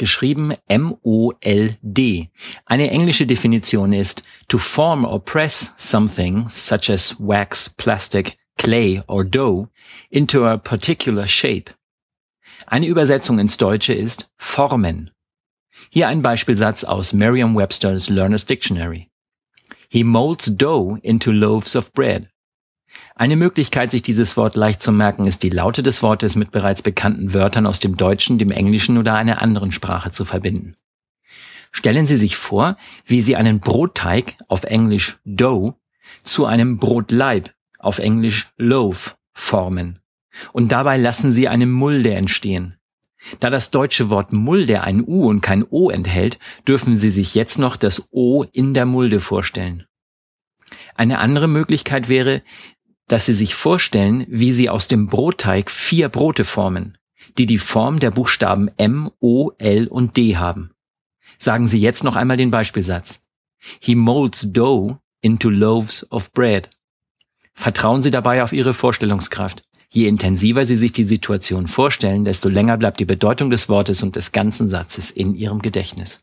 geschrieben M-O-L-D. Eine englische Definition ist to form or press something such as wax, plastic, clay or dough into a particular shape. Eine Übersetzung ins Deutsche ist formen. Hier ein Beispielsatz aus Merriam-Webster's Learner's Dictionary. He molds dough into loaves of bread. Eine Möglichkeit, sich dieses Wort leicht zu merken, ist die Laute des Wortes mit bereits bekannten Wörtern aus dem Deutschen, dem Englischen oder einer anderen Sprache zu verbinden. Stellen Sie sich vor, wie Sie einen Brotteig, auf Englisch Dough, zu einem Brotleib, auf Englisch Loaf, formen. Und dabei lassen Sie eine Mulde entstehen. Da das deutsche Wort Mulde ein U und kein O enthält, dürfen Sie sich jetzt noch das O in der Mulde vorstellen. Eine andere Möglichkeit wäre, dass Sie sich vorstellen, wie Sie aus dem Brotteig vier Brote formen, die die Form der Buchstaben M, O, L und D haben. Sagen Sie jetzt noch einmal den Beispielsatz. He molds dough into loaves of bread. Vertrauen Sie dabei auf Ihre Vorstellungskraft. Je intensiver Sie sich die Situation vorstellen, desto länger bleibt die Bedeutung des Wortes und des ganzen Satzes in Ihrem Gedächtnis.